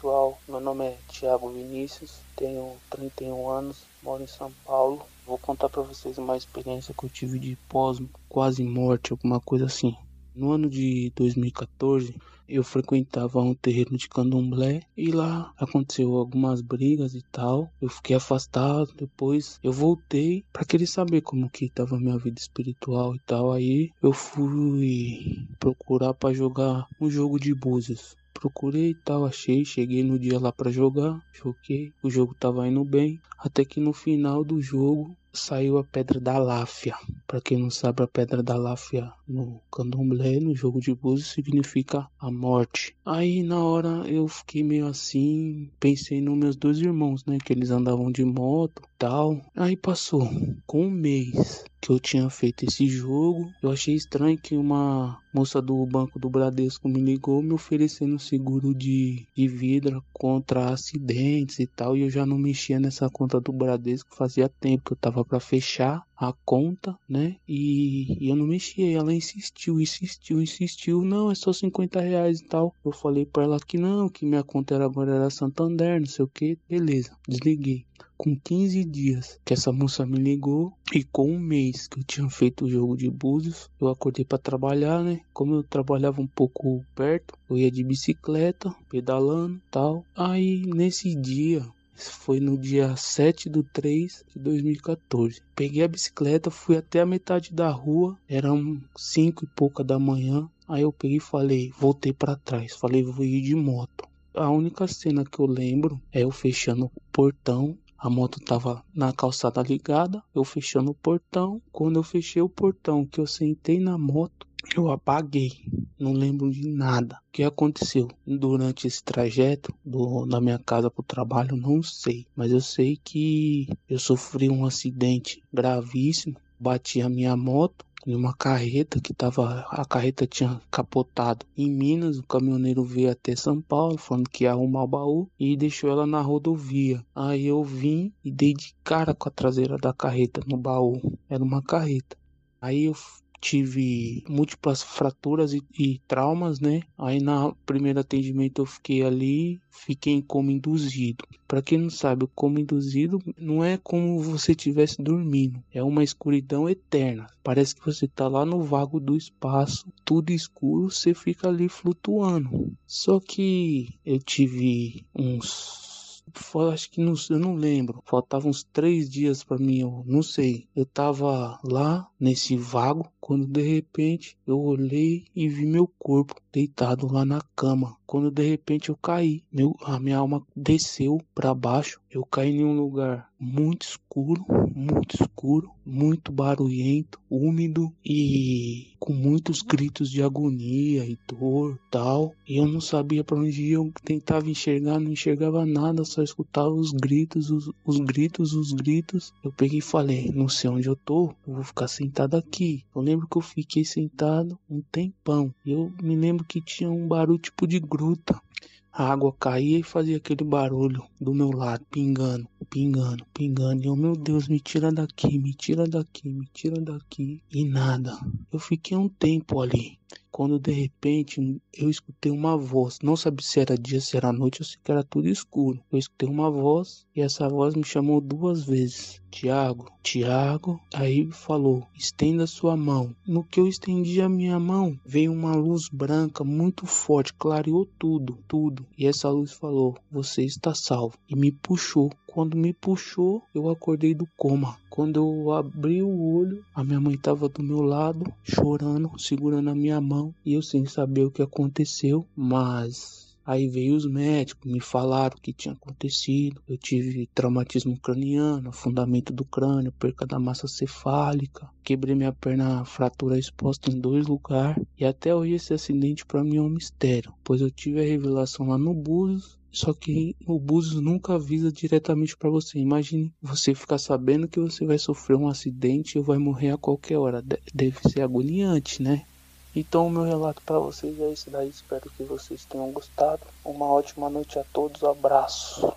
Pessoal, meu nome é Thiago Vinícius, tenho 31 anos, moro em São Paulo. Vou contar para vocês uma experiência que eu tive de pós quase morte, alguma coisa assim. No ano de 2014, eu frequentava um terreiro de candomblé e lá aconteceu algumas brigas e tal. Eu fiquei afastado, depois eu voltei para querer saber como que estava minha vida espiritual e tal. Aí eu fui procurar para jogar um jogo de búzios procurei e tal, achei, cheguei no dia lá para jogar, joguei, o jogo tava indo bem, até que no final do jogo saiu a pedra da Láfia. Para quem não sabe, a pedra da Láfia no candomblé, no jogo de búzios, significa a morte. Aí na hora eu fiquei meio assim, pensei nos meus dois irmãos, né, que eles andavam de moto, tal. Aí passou com um mês que eu tinha feito esse jogo. Eu achei estranho que uma moça do banco do Bradesco me ligou me oferecendo seguro de, de vida contra acidentes e tal. E eu já não mexia nessa conta do Bradesco fazia tempo que eu tava para fechar a conta, né? E, e, eu não mexia. Ela insistiu, insistiu, insistiu. Não, é só 50 reais e tal. Eu falei para ela que não, que minha conta era agora era Santander, não sei o que. Beleza, desliguei. Com 15 dias que essa moça me ligou e com um mês que eu tinha feito o jogo de búzios, eu acordei para trabalhar, né? Como eu trabalhava um pouco perto, eu ia de bicicleta, pedalando, tal. Aí nesse dia foi no dia 7 de 3 de 2014. Peguei a bicicleta, fui até a metade da rua, eram 5 e pouca da manhã. Aí eu peguei e falei, voltei para trás, falei, vou ir de moto. A única cena que eu lembro é eu fechando o portão a moto tava na calçada ligada, eu fechando o portão. Quando eu fechei o portão, que eu sentei na moto, eu apaguei, não lembro de nada. O que aconteceu durante esse trajeto do, da minha casa para o trabalho, não sei. Mas eu sei que eu sofri um acidente gravíssimo. Bati a minha moto em uma carreta que tava. A carreta tinha capotado em Minas. O caminhoneiro veio até São Paulo, falando que ia arrumar o baú e deixou ela na rodovia. Aí eu vim e dei de cara com a traseira da carreta no baú. Era uma carreta. Aí eu tive múltiplas fraturas e, e, traumas, né? Aí na primeiro atendimento eu fiquei ali, fiquei em coma induzido. Para quem não sabe, o coma induzido não é como você estivesse dormindo, é uma escuridão eterna. Parece que você tá lá no vago do espaço, tudo escuro, você fica ali flutuando. Só que eu tive uns acho que não, eu não lembro. Faltavam uns três dias para mim, eu não sei. Eu tava lá nesse vago quando de repente eu olhei e vi meu corpo deitado lá na cama. Quando de repente eu caí, meu, a minha alma desceu para baixo. Eu caí em um lugar muito escuro, muito escuro, muito barulhento, úmido e com muitos gritos de agonia e dor, tal. E eu não sabia para onde ir. Eu tentava enxergar, não enxergava nada, só escutava os gritos, os, os gritos, os gritos. Eu peguei e falei: "Não sei onde eu tô. Eu vou ficar sentado aqui". Eu lembro que eu fiquei sentado um tempão. Eu me lembro que tinha um barulho tipo de gruta. A água caía e fazia aquele barulho do meu lado, pingando, pingando, pingando. E eu, meu Deus, me tira daqui, me tira daqui, me tira daqui. E nada. Eu fiquei um tempo ali quando de repente eu escutei uma voz. Não sabia se era dia, se era noite ou se era tudo escuro. Eu escutei uma voz e essa voz me chamou duas vezes. Tiago, Tiago. Aí falou: estenda sua mão. No que eu estendi a minha mão, veio uma luz branca muito forte, clareou tudo, tudo. E essa luz falou: você está salvo. E me puxou Quando me puxou, eu acordei do coma. Quando eu abri o olho, a minha mãe estava do meu lado, chorando, segurando a minha mão, e eu sem saber o que aconteceu, mas Aí veio os médicos, me falaram o que tinha acontecido. Eu tive traumatismo craniano, afundamento do crânio, perca da massa cefálica. Quebrei minha perna, fratura exposta em dois lugares. E até hoje esse acidente para mim é um mistério, pois eu tive a revelação lá no Búzios só que o Búzios nunca avisa diretamente para você. Imagine você ficar sabendo que você vai sofrer um acidente ou vai morrer a qualquer hora. Deve ser agoniante, né? Então o meu relato para vocês é esse daí. Espero que vocês tenham gostado. Uma ótima noite a todos. Abraço.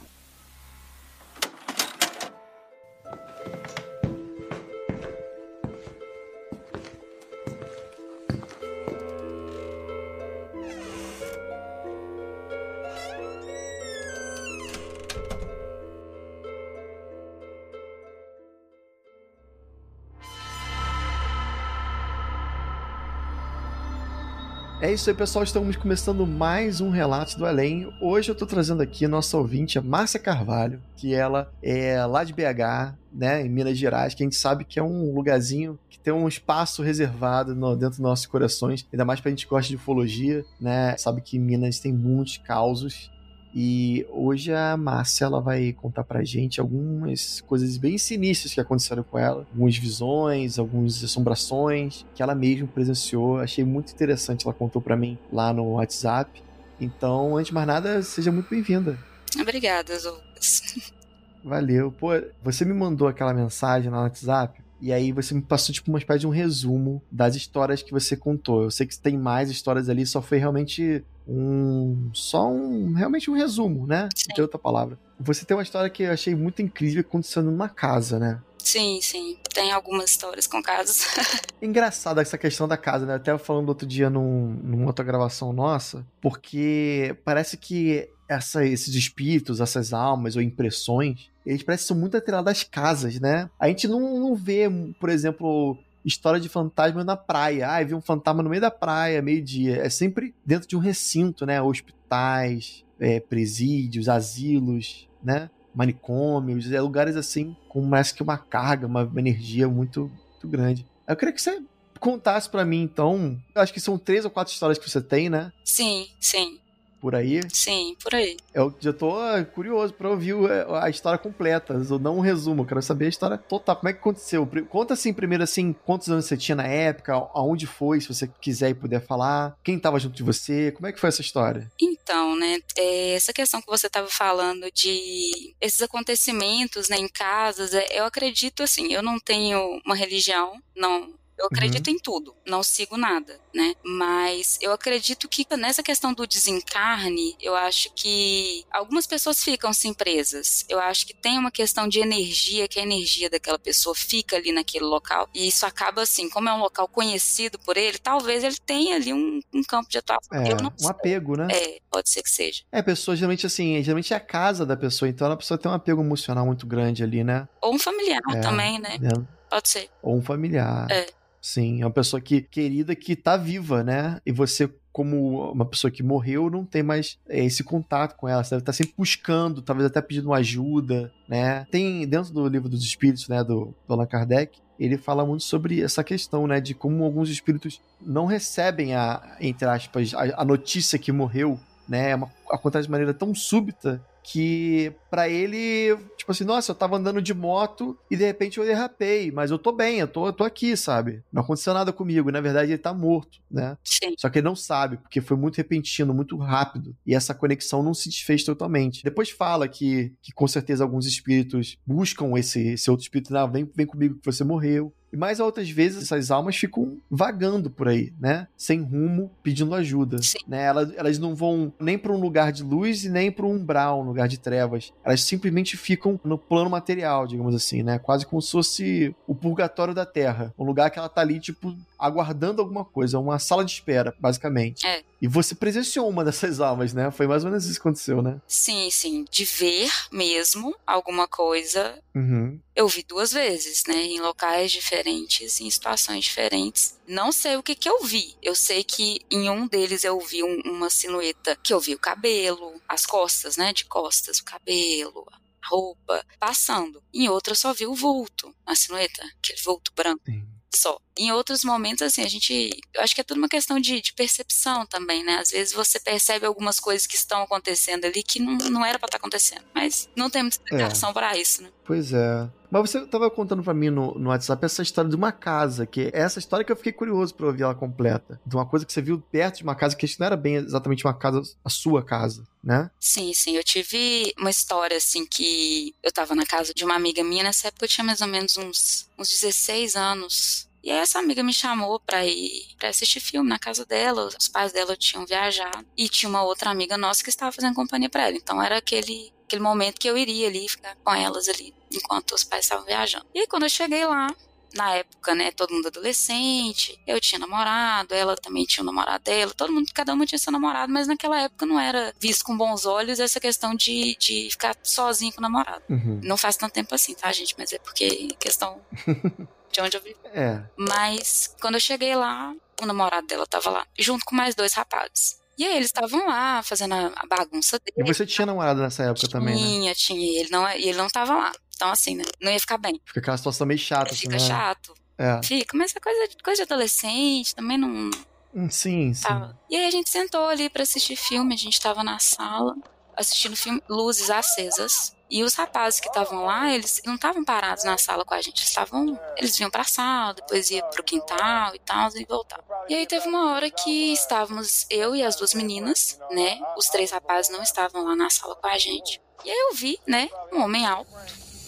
É isso aí, pessoal. Estamos começando mais um Relatos do Além. Hoje eu tô trazendo aqui a nossa ouvinte, a Márcia Carvalho, que ela é lá de BH, né, em Minas Gerais, que a gente sabe que é um lugarzinho que tem um espaço reservado no, dentro dos nossos corações, ainda mais pra gente que gosta de ufologia, né? Sabe que Minas tem muitos causos e hoje a Márcia ela vai contar pra gente algumas coisas bem sinistras que aconteceram com ela, algumas visões, algumas assombrações que ela mesma presenciou. Achei muito interessante, ela contou para mim lá no WhatsApp. Então, antes de mais nada, seja muito bem-vinda. Obrigada, Lucas. Valeu. Pô, você me mandou aquela mensagem lá no WhatsApp e aí você me passou tipo uma espécie de um resumo das histórias que você contou. Eu sei que tem mais histórias ali, só foi realmente um só um realmente um resumo, né? Sim. De outra palavra. Você tem uma história que eu achei muito incrível acontecendo numa casa, né? Sim, sim. Tem algumas histórias com casas. Engraçada essa questão da casa, né? Até falando outro dia num, numa outra gravação nossa, porque parece que essa, esses espíritos, essas almas ou impressões, eles parecem ser muito atrelados às casas, né? A gente não, não vê, por exemplo, história de fantasma na praia. Ah, vi um fantasma no meio da praia, meio-dia. É sempre dentro de um recinto, né? Hospitais, é, presídios, asilos, né? Manicômios, é, lugares assim, com mais que uma carga, uma energia muito, muito grande. Eu queria que você contasse para mim, então. Acho que são três ou quatro histórias que você tem, né? Sim, sim por aí? Sim, por aí. Eu já tô ah, curioso pra ouvir a história completa, não um resumo, eu quero saber a história total, como é que aconteceu. Conta assim, primeiro assim, quantos anos você tinha na época, aonde foi, se você quiser e puder falar, quem tava junto de você, como é que foi essa história? Então, né, é, essa questão que você tava falando de esses acontecimentos, né, em casas, é, eu acredito assim, eu não tenho uma religião, não eu acredito uhum. em tudo, não sigo nada, né? Mas eu acredito que nessa questão do desencarne, eu acho que algumas pessoas ficam assim presas. Eu acho que tem uma questão de energia, que a energia daquela pessoa fica ali naquele local. E isso acaba assim, como é um local conhecido por ele, talvez ele tenha ali um, um campo de atuação. É, um sei. apego, né? É, pode ser que seja. É, a pessoa geralmente assim, geralmente é a casa da pessoa, então a pessoa tem um apego emocional muito grande ali, né? Ou um familiar é, também, né? É. Pode ser. Ou um familiar. É. Sim, é uma pessoa que querida que tá viva, né? E você como uma pessoa que morreu, não tem mais é, esse contato com ela. Você deve estar sempre buscando, talvez até pedindo ajuda, né? Tem dentro do livro dos espíritos, né, do, do Allan Kardec, ele fala muito sobre essa questão, né, de como alguns espíritos não recebem a, entre aspas, a, a notícia que morreu, né? É uma, acontece de maneira tão súbita que para ele, tipo assim, nossa, eu tava andando de moto e de repente eu derrapei, mas eu tô bem, eu tô, eu tô aqui, sabe? Não aconteceu nada comigo, na verdade ele tá morto, né? Sim. Só que ele não sabe, porque foi muito repentino, muito rápido, e essa conexão não se desfez totalmente. Depois fala que, que com certeza alguns espíritos buscam esse, esse outro espírito, não, vem, vem comigo que você morreu. E mais outras vezes essas almas ficam vagando por aí, né? Sem rumo, pedindo ajuda. Sim. Né? Elas, elas não vão nem para um lugar de luz e nem para um umbral, um lugar de trevas. Elas simplesmente ficam no plano material, digamos assim, né? Quase como se fosse o purgatório da Terra. Um lugar que ela tá ali, tipo, aguardando alguma coisa, uma sala de espera, basicamente. É. E você presenciou uma dessas almas, né? Foi mais ou menos isso que aconteceu, né? Sim, sim. De ver mesmo alguma coisa. Uhum. Eu vi duas vezes, né? Em locais diferentes, em situações diferentes. Não sei o que que eu vi. Eu sei que em um deles eu vi um, uma silhueta que eu vi o cabelo, as costas, né? De costas, o cabelo, roupa, passando. Em outra eu só vi o vulto, a silhueta, aquele vulto branco. Sim só. Em outros momentos, assim, a gente. Eu acho que é tudo uma questão de, de percepção também, né? Às vezes você percebe algumas coisas que estão acontecendo ali que não, não era para estar tá acontecendo. Mas não tem muita explicação é. para isso, né? Pois é. Mas você estava contando para mim no, no WhatsApp essa história de uma casa, que é essa história que eu fiquei curioso para ouvir ela completa. De uma coisa que você viu perto de uma casa, que não era bem exatamente uma casa, a sua casa, né? Sim, sim. Eu tive uma história, assim, que eu tava na casa de uma amiga minha, nessa época eu tinha mais ou menos uns, uns 16 anos. E aí essa amiga me chamou pra ir pra assistir filme na casa dela. Os pais dela tinham viajado. E tinha uma outra amiga nossa que estava fazendo companhia pra ela. Então era aquele, aquele momento que eu iria ali ficar com elas ali enquanto os pais estavam viajando. E aí, quando eu cheguei lá, na época, né, todo mundo adolescente, eu tinha namorado, ela também tinha um namorado dela, todo mundo, cada uma tinha seu namorado, mas naquela época não era visto com bons olhos essa questão de, de ficar sozinho com o namorado. Uhum. Não faz tanto tempo assim, tá, gente? Mas é porque questão de onde eu vivi. É. Mas quando eu cheguei lá, o namorado dela tava lá, junto com mais dois rapazes. E aí eles estavam lá fazendo a bagunça dele. E você tinha namorado nessa época tinha, também, né? Tinha, tinha. Ele não, e ele não tava lá. Então, assim, né? Não ia ficar bem. Fica aquela situação meio chata, Fica assim, né? chato. É. Fica, mas é coisa, coisa de adolescente, também não. Hum, sim, sim. Tava. E aí a gente sentou ali para assistir filme, a gente tava na sala, assistindo filme, luzes acesas. E os rapazes que estavam lá, eles não estavam parados na sala com a gente, estavam, eles vinham pra sala, depois iam pro quintal e tal, e voltavam. E aí teve uma hora que estávamos eu e as duas meninas, né? Os três rapazes não estavam lá na sala com a gente. E aí eu vi, né, um homem alto,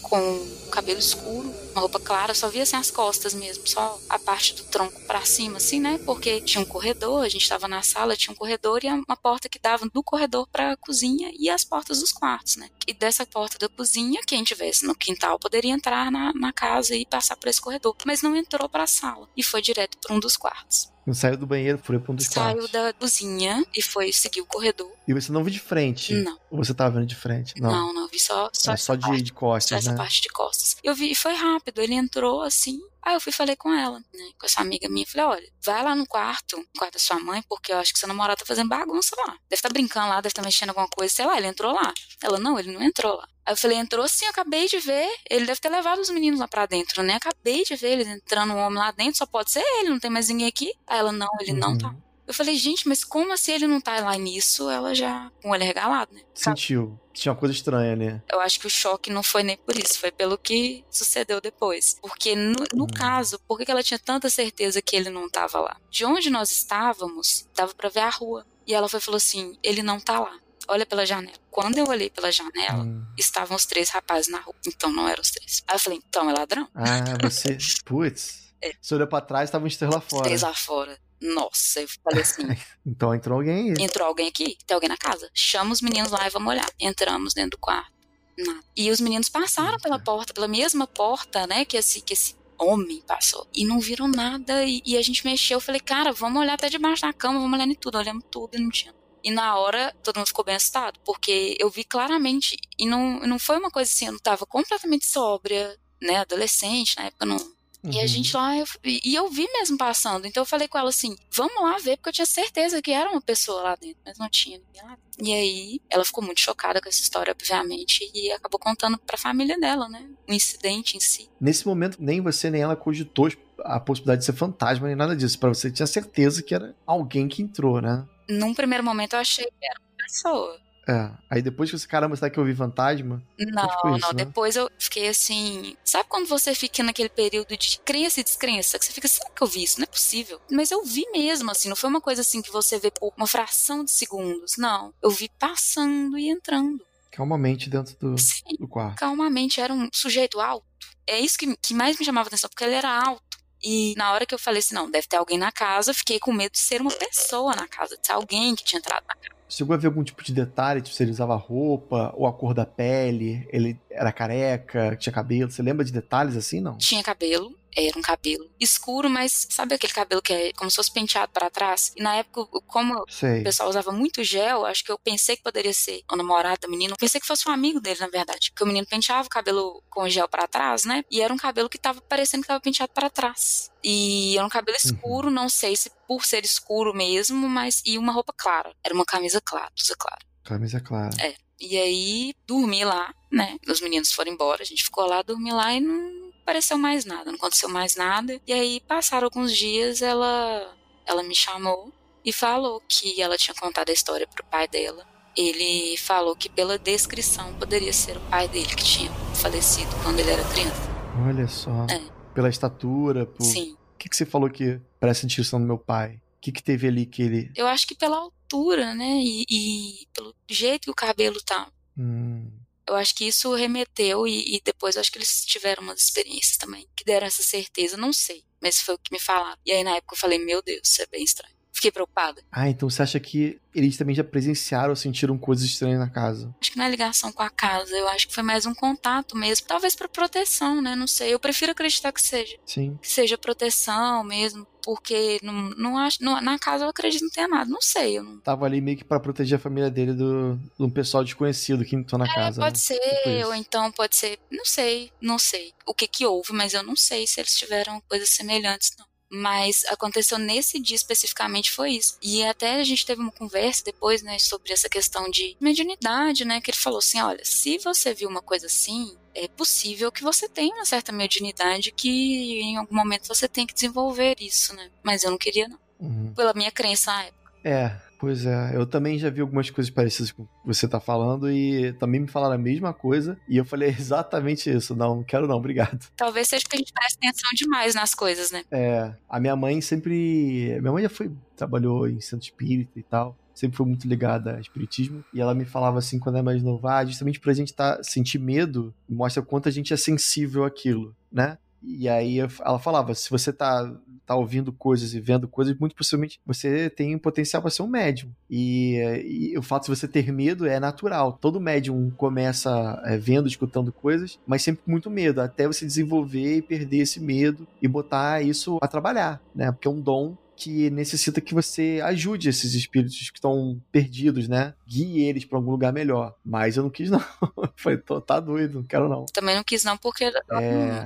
com cabelo escuro, uma roupa clara, só via assim as costas mesmo, só a parte do tronco para cima, assim, né? Porque tinha um corredor, a gente estava na sala, tinha um corredor e uma porta que dava do corredor para a cozinha e as portas dos quartos, né? E dessa porta da cozinha, quem tivesse no quintal poderia entrar na, na casa e passar por esse corredor, mas não entrou para a sala e foi direto para um dos quartos. Não saiu do banheiro, foi para um dos saiu quartos. Saiu da cozinha e foi seguir o corredor. E você não viu de frente? Não. Ou você tava vendo de frente? Não, não, não vi só só, é, só de, parte, de costas, só essa né? parte de costas. Eu vi e foi rápido, ele entrou assim, Aí eu fui falei com ela, né, com essa amiga minha, falei, olha, vai lá no quarto, no quarto da sua mãe, porque eu acho que seu namorado tá fazendo bagunça lá. Deve estar tá brincando lá, deve estar tá mexendo alguma coisa, sei lá, ele entrou lá. Ela, não, ele não entrou lá. Aí eu falei, entrou sim, acabei de ver. Ele deve ter levado os meninos lá pra dentro, né? Acabei de ver ele entrando um homem lá dentro, só pode ser ele, não tem mais ninguém aqui. Aí ela, não, ele uhum. não tá. Eu falei, gente, mas como assim ele não tá lá nisso? Ela já, com o olho regalado, né? Sentiu. Tinha uma coisa estranha, né? Eu acho que o choque não foi nem por isso, foi pelo que sucedeu depois. Porque no, no hum. caso, por que ela tinha tanta certeza que ele não tava lá? De onde nós estávamos, dava para ver a rua. E ela foi falou assim: ele não tá lá. Olha pela janela. Quando eu olhei pela janela, hum. estavam os três rapazes na rua. Então não eram os três. Aí eu falei, então é ladrão. Ah, você. Putz. É. Você olhou pra trás, estavam os três lá fora. Os três lá fora. Nossa, eu falei assim. então entrou alguém aí. Entrou alguém aqui? Tem alguém na casa? Chama os meninos lá e vamos olhar. Entramos dentro do quarto. Nada. E os meninos passaram pela porta, pela mesma porta, né, que esse, que esse homem passou. E não viram nada. E, e, a gente mexeu. Eu falei, cara, vamos olhar até debaixo da cama, vamos olhar em tudo. Olhamos tudo e não tinha. E na hora, todo mundo ficou bem assustado, porque eu vi claramente, e não, não foi uma coisa assim, eu não tava completamente sóbria, né, adolescente, na época não, Uhum. E a gente lá, eu, e eu vi mesmo passando. Então eu falei com ela assim: vamos lá ver, porque eu tinha certeza que era uma pessoa lá dentro, mas não tinha ninguém lá. E aí ela ficou muito chocada com essa história, obviamente, e acabou contando pra família dela, né? O incidente em si. Nesse momento, nem você nem ela cogitou a possibilidade de ser fantasma nem nada disso. Para você tinha certeza que era alguém que entrou, né? Num primeiro momento eu achei que era uma pessoa. É. Aí depois que você, caramba, será que eu vi fantasma? Não, tipo isso, não. Né? Depois eu fiquei assim. Sabe quando você fica naquele período de crença e descrença? Que você fica, será que eu vi isso? Não é possível. Mas eu vi mesmo, assim. Não foi uma coisa assim que você vê por uma fração de segundos. Não. Eu vi passando e entrando. Calmamente dentro do, Sim, do quarto. Calmamente. Era um sujeito alto. É isso que, que mais me chamava atenção, porque ele era alto. E na hora que eu falei assim, não, deve ter alguém na casa, fiquei com medo de ser uma pessoa na casa, de ser alguém que tinha entrado na casa. Chegou a ver algum tipo de detalhe, tipo, se ele usava roupa, ou a cor da pele, ele era careca, tinha cabelo, você lembra de detalhes assim, não? Tinha cabelo, era um cabelo escuro, mas sabe aquele cabelo que é como se fosse penteado para trás? E na época, como Sei. o pessoal usava muito gel, acho que eu pensei que poderia ser o namorado da menina. Eu pensei que fosse um amigo dele, na verdade. Porque o menino penteava o cabelo com gel para trás, né? E era um cabelo que tava parecendo que tava penteado para trás. E era um cabelo uhum. escuro, uhum. não sei se por ser escuro mesmo, mas. E uma roupa clara. Era uma camisa clara, blusa clara. Camisa clara. É. E aí dormi lá, né? Os meninos foram embora, a gente ficou lá, dormi lá e não apareceu mais nada, não aconteceu mais nada. E aí passaram alguns dias, ela ela me chamou e falou que ela tinha contado a história pro pai dela. Ele falou que pela descrição poderia ser o pai dele que tinha falecido quando ele era criança. Olha só. É. Pela estatura, por... Sim. O que, que você falou que parece a descrição do meu pai? O que, que teve ali que ele. Eu acho que pela altura, né? E, e pelo jeito que o cabelo tá. Hum. Eu acho que isso remeteu e, e depois acho que eles tiveram umas experiências também que deram essa certeza. Não sei, mas foi o que me falaram. E aí na época eu falei, meu Deus, isso é bem estranho. Fiquei preocupada. Ah, então você acha que eles também já presenciaram ou sentiram coisas estranhas na casa? Acho que é ligação com a casa, eu acho que foi mais um contato mesmo. Talvez para proteção, né? Não sei. Eu prefiro acreditar que seja. Sim. Que seja proteção mesmo, porque não, não acho, não, na casa eu acredito que não tenha nada, não sei. Eu não... Tava ali meio que para proteger a família dele do, de um pessoal desconhecido que entrou na é, casa. Pode né? ser, ou então pode ser, não sei, não sei o que que houve, mas eu não sei se eles tiveram coisas semelhantes, não. Mas aconteceu nesse dia especificamente foi isso. E até a gente teve uma conversa depois, né, sobre essa questão de mediunidade, né, que ele falou assim, olha, se você viu uma coisa assim, é possível que você tenha uma certa mediunidade que em algum momento você tem que desenvolver isso, né? Mas eu não queria não. Uhum. Pela minha crença na época. É, Pois é, eu também já vi algumas coisas parecidas com o que você tá falando e também me falaram a mesma coisa e eu falei exatamente isso. Não, não quero não, obrigado. Talvez seja porque a gente presta atenção demais nas coisas, né? É, a minha mãe sempre. Minha mãe já foi, trabalhou em centro espírita e tal. Sempre foi muito ligada a espiritismo. E ela me falava assim, quando é mais nova, ah, justamente pra gente tá, sentir medo, mostra o quanto a gente é sensível àquilo, né? E aí ela falava: se você tá, tá ouvindo coisas e vendo coisas, muito possivelmente você tem potencial para ser um médium. E, e, o fato de você ter medo é natural. Todo médium começa é, vendo, escutando coisas, mas sempre com muito medo, até você desenvolver e perder esse medo e botar isso a trabalhar, né? Porque é um dom que necessita que você ajude esses espíritos que estão perdidos, né? Guie eles para algum lugar melhor. Mas eu não quis, não. Falei, tá doido, não quero não. Também não quis, não, porque é...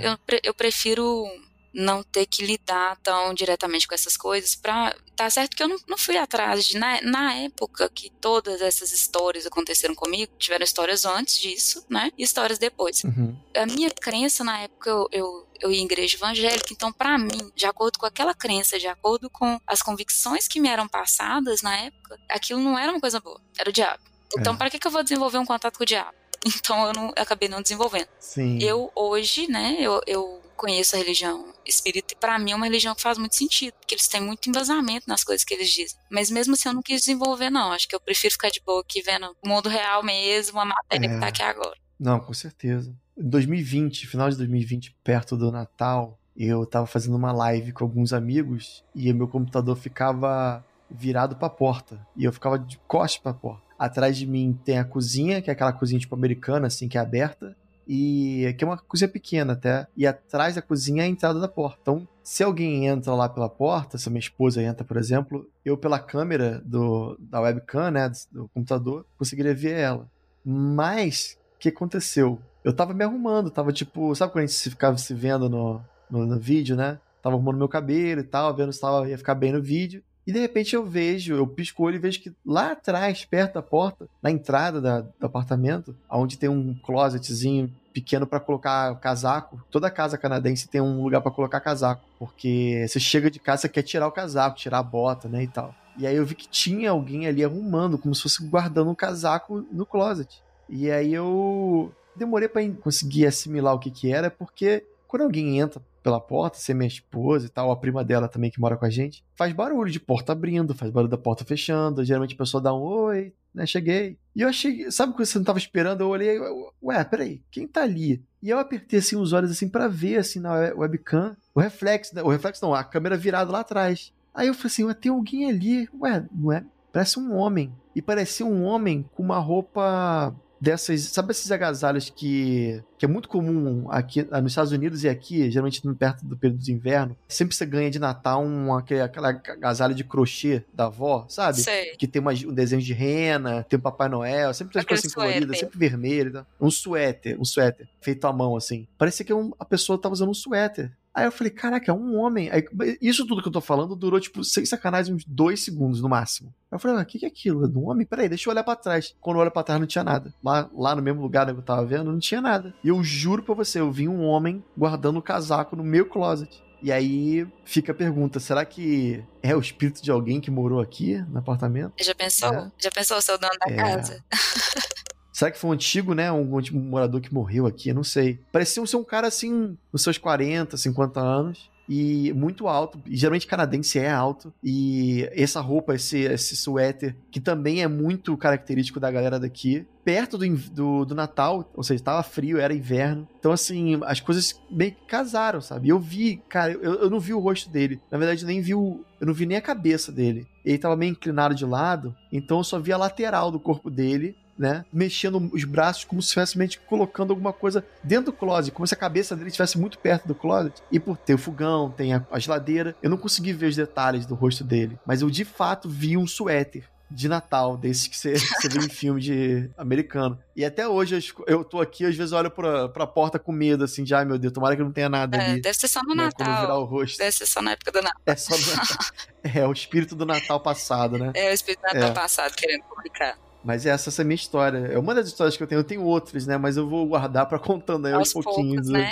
eu, eu prefiro não ter que lidar tão diretamente com essas coisas para tá certo que eu não, não fui atrás de na, na, época que todas essas histórias aconteceram comigo tiveram histórias antes disso né e histórias depois uhum. a minha crença na época eu, eu, eu ia em igreja evangélica então para mim de acordo com aquela crença de acordo com as convicções que me eram passadas na época aquilo não era uma coisa boa era o diabo então é. para que, que eu vou desenvolver um contato com o diabo então eu, não, eu acabei não desenvolvendo Sim. eu hoje né eu, eu conheço a religião espírita e para mim é uma religião que faz muito sentido, porque eles têm muito embasamento nas coisas que eles dizem. Mas mesmo assim eu não quis desenvolver não, acho que eu prefiro ficar de boa aqui vendo o mundo real mesmo, a matéria é. que tá aqui agora. Não, com certeza. Em 2020, final de 2020, perto do Natal, eu tava fazendo uma live com alguns amigos e meu computador ficava virado para a porta e eu ficava de costas para a porta. Atrás de mim tem a cozinha, que é aquela cozinha tipo americana assim, que é aberta, e que é uma cozinha pequena até, e atrás da cozinha é a entrada da porta. Então, se alguém entra lá pela porta, se a minha esposa entra, por exemplo, eu pela câmera do, da webcam, né, do, do computador, conseguiria ver ela. Mas, o que aconteceu? Eu tava me arrumando, tava tipo, sabe quando a gente ficava se vendo no, no, no vídeo, né? Tava arrumando meu cabelo e tal, vendo se tava, ia ficar bem no vídeo. E de repente eu vejo, eu pisco o olho e vejo que lá atrás, perto da porta, na entrada da, do apartamento, onde tem um closetzinho pequeno para colocar casaco. Toda casa canadense tem um lugar para colocar casaco, porque você chega de casa, você quer tirar o casaco, tirar a bota, né, e tal. E aí eu vi que tinha alguém ali arrumando, como se fosse guardando um casaco no closet. E aí eu demorei para conseguir assimilar o que que era, porque quando alguém entra pela porta, ser minha esposa e tal, a prima dela também que mora com a gente, faz barulho de porta abrindo, faz barulho da porta fechando. Geralmente a pessoa dá um oi, né? Cheguei. E eu achei, sabe quando você não tava esperando? Eu olhei, ué, peraí, quem tá ali? E eu apertei assim os olhos assim para ver assim na webcam o reflexo, o reflexo não, a câmera virada lá atrás. Aí eu falei assim, ué, tem alguém ali, ué, não é? Parece um homem. E parecia um homem com uma roupa dessas. Sabe esses agasalhos que, que é muito comum aqui nos Estados Unidos e aqui, geralmente perto do período de inverno? Sempre você ganha de Natal um, aquele, aquela agasalho de crochê da avó, sabe? Sei. Que tem uma, um desenho de rena, tem o Papai Noel, sempre tem as coisas assim coloridas, sempre vermelho. Tá? Um suéter, um suéter feito à mão, assim. Parecia que um, a pessoa tava usando um suéter Aí eu falei, caraca, é um homem. Aí, isso tudo que eu tô falando durou, tipo, sem sacanagem, uns dois segundos no máximo. Aí eu falei, ah, o que, que é aquilo? É um homem? Peraí, deixa eu olhar pra trás. Quando eu olho pra trás, não tinha nada. Lá, lá no mesmo lugar que eu tava vendo, não tinha nada. E eu juro pra você, eu vi um homem guardando o casaco no meu closet. E aí fica a pergunta: será que é o espírito de alguém que morou aqui no apartamento? Já pensou? É. Já pensou o seu dono da é. casa? Será que foi um antigo, né? Um antigo morador que morreu aqui? Eu não sei. Parecia ser um cara assim, nos seus 40, 50 anos e muito alto. E geralmente canadense é alto. E essa roupa, esse, esse suéter, que também é muito característico da galera daqui. Perto do, do, do Natal, ou seja, estava frio, era inverno. Então, assim, as coisas meio que casaram, sabe? Eu vi, cara, eu, eu não vi o rosto dele. Na verdade, nem vi o. Eu não vi nem a cabeça dele. Ele tava meio inclinado de lado, então eu só vi a lateral do corpo dele né? Mexendo os braços como se estivesse colocando alguma coisa dentro do closet, como se a cabeça dele estivesse muito perto do closet. E por ter o fogão, tem a, a geladeira, eu não consegui ver os detalhes do rosto dele. Mas eu de fato vi um suéter de Natal, desses que você, você vê em filme de americano. E até hoje eu, eu tô aqui, às vezes olho pra, pra porta com medo, assim, de ai meu Deus, tomara que não tenha nada é, ali. Deve ser só no né, Natal. Virar o rosto. Deve ser só na época do Natal. É só no Natal. é, o espírito do Natal passado, né? É, o espírito do Natal é. passado querendo publicar. Mas essa, essa é a minha história. É uma das histórias que eu tenho. Eu tenho outras, né? Mas eu vou guardar para contando aí aos, pouquinhos poucos, né?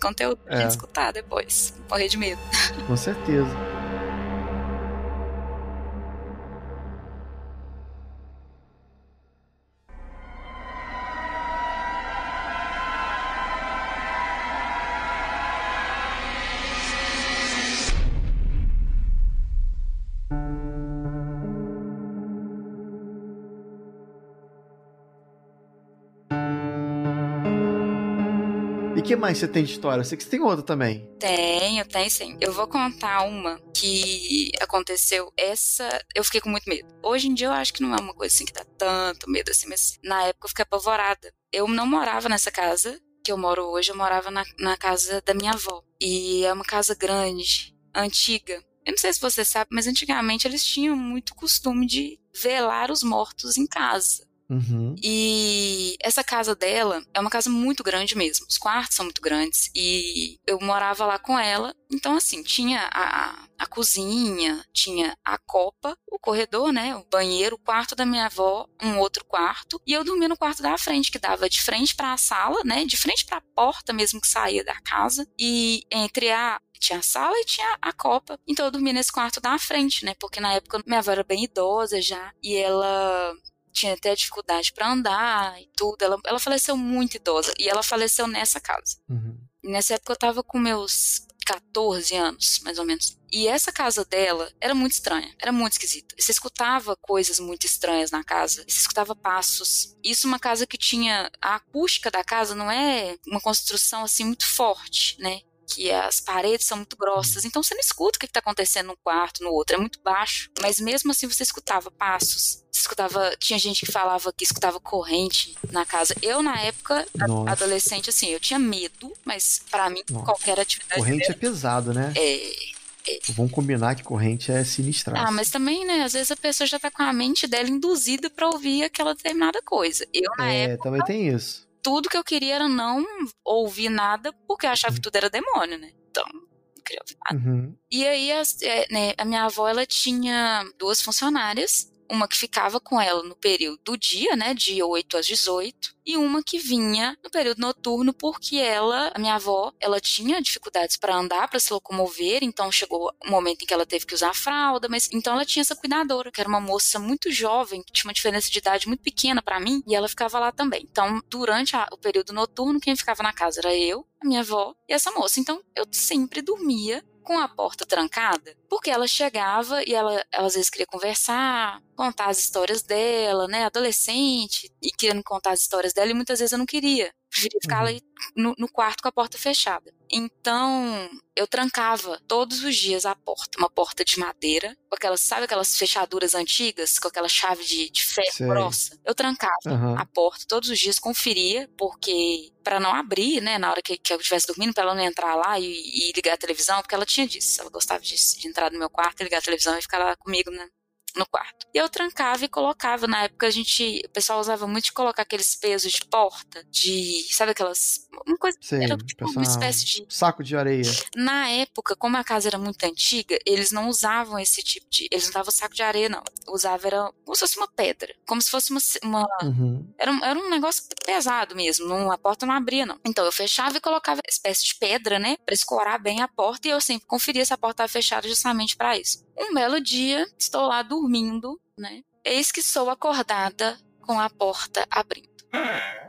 Conteúdo pra é. gente escutar depois. Morrer de medo. Com certeza. Que mais você tem de história? Eu sei que você tem outra também. Tenho, tem sim. Eu vou contar uma que aconteceu. Essa eu fiquei com muito medo. Hoje em dia eu acho que não é uma coisa assim que dá tanto medo assim, mas na época eu fiquei apavorada. Eu não morava nessa casa que eu moro hoje, eu morava na, na casa da minha avó. E é uma casa grande, antiga. Eu não sei se você sabe, mas antigamente eles tinham muito costume de velar os mortos em casa. Uhum. E essa casa dela é uma casa muito grande mesmo. Os quartos são muito grandes. E eu morava lá com ela. Então, assim, tinha a, a cozinha, tinha a copa, o corredor, né? O banheiro, o quarto da minha avó, um outro quarto. E eu dormia no quarto da frente, que dava de frente para a sala, né? De frente para a porta mesmo que saía da casa. E entre a tinha a sala e tinha a copa. Então eu dormia nesse quarto da frente, né? Porque na época minha avó era bem idosa já e ela tinha até dificuldade para andar e tudo. Ela, ela faleceu muito idosa e ela faleceu nessa casa. Uhum. Nessa época eu tava com meus 14 anos, mais ou menos. E essa casa dela era muito estranha, era muito esquisita. Você escutava coisas muito estranhas na casa, você escutava passos. Isso uma casa que tinha a acústica da casa não é uma construção assim muito forte, né? Que as paredes são muito grossas, uhum. então você não escuta o que está acontecendo num quarto, no outro, é muito baixo. Mas mesmo assim você escutava passos, você escutava, tinha gente que falava que escutava corrente na casa. Eu na época, Nossa. adolescente, assim, eu tinha medo, mas para mim Nossa. qualquer atividade. Corrente é pesado, né? É. É. Vamos combinar que corrente é sinistra. Ah, mas também, né? Às vezes a pessoa já tá com a mente dela induzida para ouvir aquela determinada coisa. Eu, na é, época. também tem isso tudo que eu queria era não ouvir nada, porque eu achava que tudo era demônio, né? Então, não queria ouvir nada. Uhum. E aí, as, é, né, a minha avó, ela tinha duas funcionárias uma que ficava com ela no período do dia, né, de 8 às 18, e uma que vinha no período noturno porque ela, a minha avó, ela tinha dificuldades para andar, para se locomover, então chegou um momento em que ela teve que usar fralda, mas então ela tinha essa cuidadora, que era uma moça muito jovem, que tinha uma diferença de idade muito pequena para mim, e ela ficava lá também. Então, durante a, o período noturno, quem ficava na casa era eu, a minha avó e essa moça. Então, eu sempre dormia com a porta trancada, porque ela chegava e ela, ela às vezes queria conversar, contar as histórias dela, né, adolescente, e querendo contar as histórias dela, e muitas vezes eu não queria. Preferia ficar uhum. ali no, no, quarto com a porta fechada. Então, eu trancava todos os dias a porta, uma porta de madeira, com aquelas, sabe aquelas fechaduras antigas, com aquela chave de, de ferro Sei. grossa? Eu trancava uhum. a porta todos os dias, conferia, porque para não abrir, né, na hora que, que eu estivesse dormindo, para ela não entrar lá e, e, ligar a televisão, porque ela tinha disso, ela gostava disso, de entrar no meu quarto, ligar a televisão e ficar lá comigo, né, no quarto. E eu trancava e colocava. Na época a gente, o pessoal usava muito de colocar aqueles pesos de porta, de, sabe aquelas, uma coisa, Sim, era tipo uma espécie de saco de areia. na época, como a casa era muito antiga, eles não usavam esse tipo de. Eles não usavam saco de areia, não. Usava era como se fosse uma pedra. Como se fosse uma. uma Uhum. era, um, era um negócio pesado mesmo. Não, a porta não abria, não. Então eu fechava e colocava espécie de pedra, né? Pra escorar bem a porta. E eu sempre conferia se a porta estava fechada justamente para isso. Um belo dia, estou lá dormindo, né? Eis que sou acordada com a porta abrindo.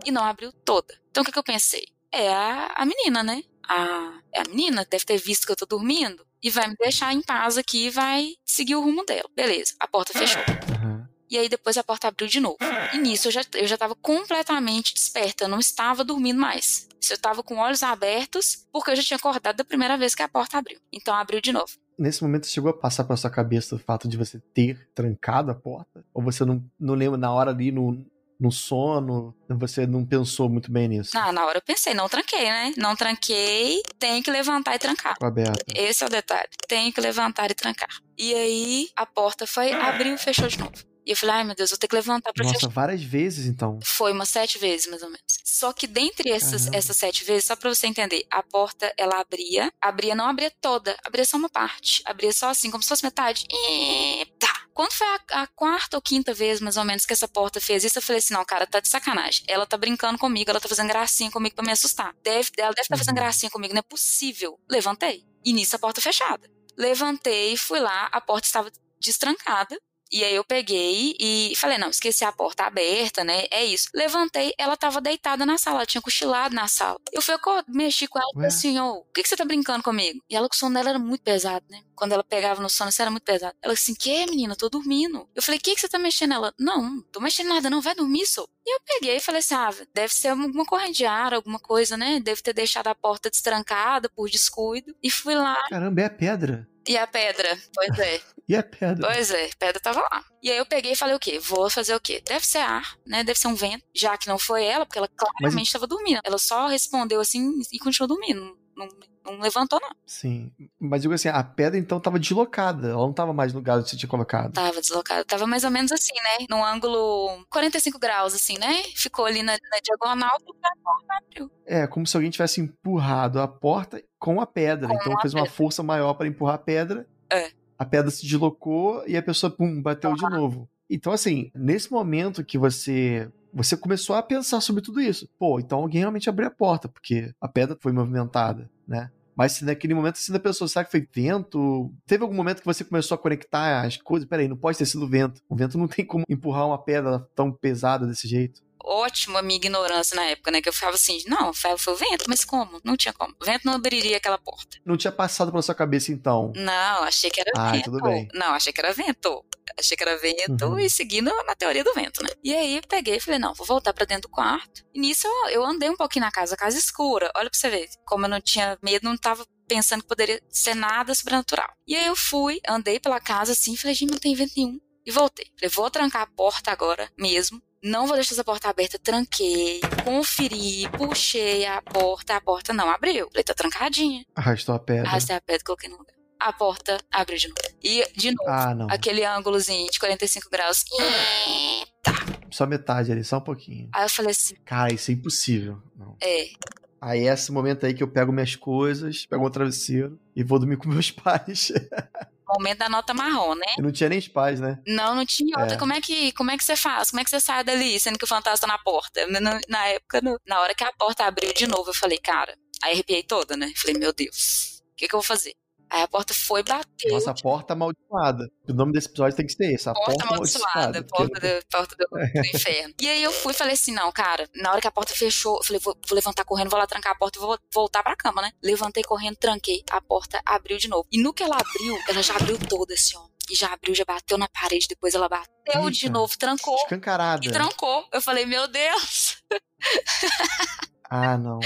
E não abriu toda. Então o que, que eu pensei? É a, a menina, né? A, é a menina, deve ter visto que eu tô dormindo e vai me deixar em paz aqui e vai seguir o rumo dela. Beleza, a porta fechou. Uhum. E aí depois a porta abriu de novo. E nisso eu já, eu já tava completamente desperta, eu não estava dormindo mais. Eu tava com olhos abertos, porque eu já tinha acordado da primeira vez que a porta abriu. Então abriu de novo. Nesse momento chegou a passar pela sua cabeça o fato de você ter trancado a porta? Ou você não, não lembra na hora ali no, no sono? Você não pensou muito bem nisso? Ah, na hora eu pensei, não tranquei, né? Não tranquei, tenho que levantar e trancar. Aberta. Esse é o detalhe. Tenho que levantar e trancar. E aí a porta foi, abriu e fechou de novo. E eu falei, ai meu Deus, vou ter que levantar pra Nossa, várias vezes então. Foi umas sete vezes, mais ou menos. Só que dentre essas, Caramba. essas sete vezes, só pra você entender, a porta, ela abria, abria, não abria toda, abria só uma parte. Abria só assim, como se fosse metade. E tá. Quando foi a, a quarta ou quinta vez, mais ou menos, que essa porta fez isso, eu falei assim, não, cara, tá de sacanagem. Ela tá brincando comigo, ela tá fazendo gracinha comigo pra me assustar. Deve, ela deve estar fazendo Uhum. gracinha comigo, não é possível. Levantei. E nisso a porta fechada. Levantei, fui lá, a porta estava destrancada. E aí eu peguei e falei, não, esqueci a porta aberta, né? É isso. Levantei, ela tava deitada na sala, ela tinha cochilado na sala. Eu fui, mexi com ela e assim, ô, por que, que você tá brincando comigo? E ela, o sono dela era muito pesado, né? Quando ela pegava no sono, isso era muito pesado. Ela assim, que, menina, tô dormindo. Eu falei, que que você tá mexendo? Ela, não, tô mexendo nada, não, vai dormir, só. E eu peguei e falei assim, ah, deve ser alguma corrente de ar, alguma coisa, né? Deve ter deixado a porta destrancada por descuido. E fui lá, Caramba, é a pedra. E a pedra, pois é. E a pedra? Pois é, a pedra tava lá. E aí eu peguei e falei o quê? Vou fazer o quê? Deve ser ar, né? Deve ser um vento, já que não foi ela, porque ela claramente estava dormindo. Ela só respondeu assim e continuou dormindo. Não, não levantou, não. Sim. Mas digo assim, a pedra então tava deslocada. Ela não tava mais no lugar onde você tinha colocado. Tava deslocada. Tava mais ou menos assim, né? Num ângulo 45 graus, assim, né? Ficou ali na, na diagonal porta abriu. É, como se alguém tivesse empurrado a porta com a pedra. Com então a fez uma pedra. força maior para empurrar a pedra. É. A pedra se deslocou e a pessoa, pum, bateu de novo. Então, assim, nesse momento que você. Você começou a pensar sobre tudo isso. Pô, então alguém realmente abriu a porta, porque a pedra foi movimentada, né? Mas se naquele momento você ainda pensou, será que foi vento? Teve algum momento que você começou a conectar as coisas? Peraí, não pode ter sido vento. O vento não tem como empurrar uma pedra tão pesada desse jeito. Ótimo a minha ignorância na época, né? Que eu ficava assim, não, foi foi o vento, mas como? Não tinha como. O vento não abriria aquela porta. Não tinha passado pela sua cabeça então. Não, achei que era Ah, vento. tudo bem. Não, achei que era vento. Achei que era vento Uhum. e seguindo na teoria do vento, né? E aí peguei e falei, não, vou voltar pra dentro do quarto. E nisso eu, eu andei um pouquinho na casa, casa escura. Olha pra você ver, como eu não tinha medo, não tava pensando que poderia ser nada sobrenatural. E aí eu fui, andei pela casa assim, falei, gente, não tem vento nenhum. E voltei. Falei, vou trancar a porta agora mesmo. Não vou deixar essa porta aberta. Tranquei, conferi, puxei a porta. A porta não abriu. Falei, tá trancadinha. Arrastou a pedra. Arrastei a pedra coloquei no lugar. A porta abriu de novo. E, de novo, Ah, não. aquele ângulozinho de 45 graus. Só metade ali, só um pouquinho. Aí eu falei assim, Cara, isso é impossível. Não. é, Aí é esse momento aí que eu pego minhas coisas, pego um travesseiro e vou dormir com meus pais. Momento da nota marrom, né? Eu não tinha nem pais, né? Não, não tinha outra. É. Como, é que, como é que você faz? Como é que você sai dali, sendo que o fantasma tá na porta? Na, na época, na hora que a porta abriu de novo, eu falei, cara, aí arrepiei toda, né? Falei, meu Deus, o que, que eu vou fazer? Aí a porta foi bater. Nossa, a porta amaldiçoada. O nome desse episódio tem que ser esse, a porta, porta amaldiçoada, porta, do, porta do, do inferno. E aí eu fui e falei assim, não, cara, na hora que a porta fechou, eu falei, vou, vou levantar correndo, vou lá trancar a porta e vou voltar pra cama, né? Levantei correndo, tranquei, a porta abriu de novo. E no que ela abriu, ela já abriu toda, assim, ó. E já abriu, já bateu na parede, depois ela bateu de Eita. novo, trancou. Escancarada. E trancou. Eu falei, meu Deus. Ah, não.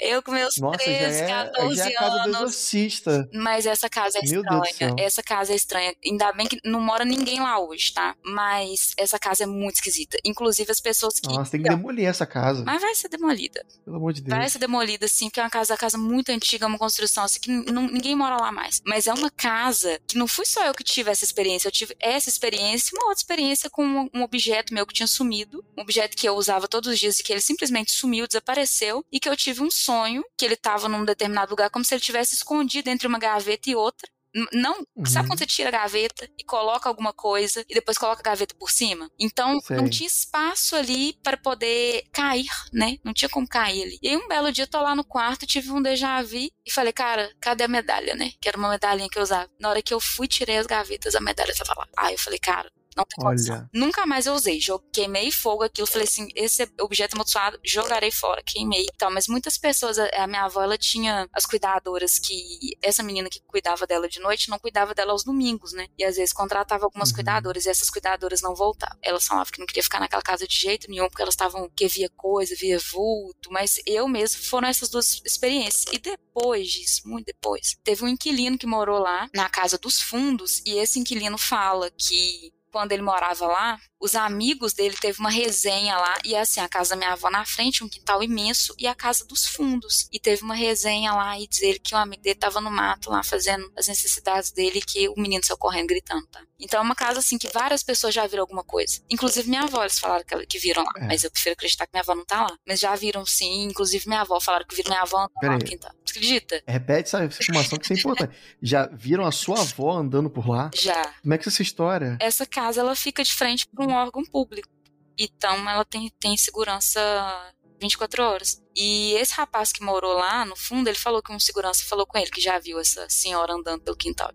Eu com meus Nossa, 13, já é, 14 já é a casa do anos. exorcista. Mas essa casa é Meu do estranha. Essa casa é estranha. Ainda bem que não mora ninguém lá hoje, tá? Mas essa casa é muito esquisita. Inclusive as pessoas que. Nossa, tem que demolir essa casa. Mas vai ser demolida. Pelo amor de Deus. Vai ser demolida, sim, porque é uma casa, uma casa muito antiga, uma construção assim que não- ninguém mora lá mais. Mas é uma casa que não fui só eu que tive essa experiência, eu tive essa experiência e uma outra experiência com um, um objeto meu que tinha sumido, um objeto que eu usava todos os dias e que ele simplesmente sumiu, desapareceu, e que eu tive um sonho que ele tava num determinado lugar como se ele tivesse escondido entre uma gaveta e outra. Não, sabe Uhum. quando você tira a gaveta e coloca alguma coisa e depois coloca a gaveta por cima? Então Sei. não tinha espaço ali para poder cair, né? Não tinha como cair ali. E aí um belo dia eu tô lá no quarto, tive um déjà vu e falei, cara, cadê a medalha, né? Que era uma medalhinha que eu usava. Na hora que eu fui, tirei as gavetas, a medalha tava lá. Aí eu falei, cara, não tem condição. Nunca mais eu usei. Jo- Queimei fogo aquilo. Falei assim: esse objeto amaldiçoado, jogarei fora. Queimei. Então, mas muitas pessoas, a a minha avó, ela tinha as cuidadoras que. Essa menina que cuidava dela de noite não cuidava dela aos domingos, né? E às vezes contratava algumas Uhum. cuidadoras e essas cuidadoras não voltavam. Elas falavam que não queria ficar naquela casa de jeito nenhum, porque elas estavam. que via coisa, via vulto. Mas eu mesmo foram essas duas experiências. E depois disso, muito depois, teve um inquilino que morou lá, na casa dos fundos, e esse inquilino fala que quando ele morava lá, os amigos dele teve uma resenha lá, e é assim, a casa da minha avó na frente, um quintal imenso, e a casa dos fundos. E teve uma resenha lá e dizer que o amigo dele tava no mato lá fazendo as necessidades dele, que o menino saiu correndo gritando, tá? Então é uma casa assim que várias pessoas já viram alguma coisa. Inclusive minha avó, eles falaram que, que viram lá. É. Mas eu prefiro acreditar que minha avó não tá lá. Mas já viram sim, inclusive minha avó falaram que viram minha avó andando lá no quintal. Você acredita? Repete essa informação que isso é importante. Já viram a sua avó andando por lá? Já. Como é que é essa história? essa casa ela fica de frente para um órgão público. Então ela tem, tem segurança 24 horas. E esse rapaz que morou lá, no fundo, ele falou que um segurança falou com ele que já viu essa senhora andando pelo quintal.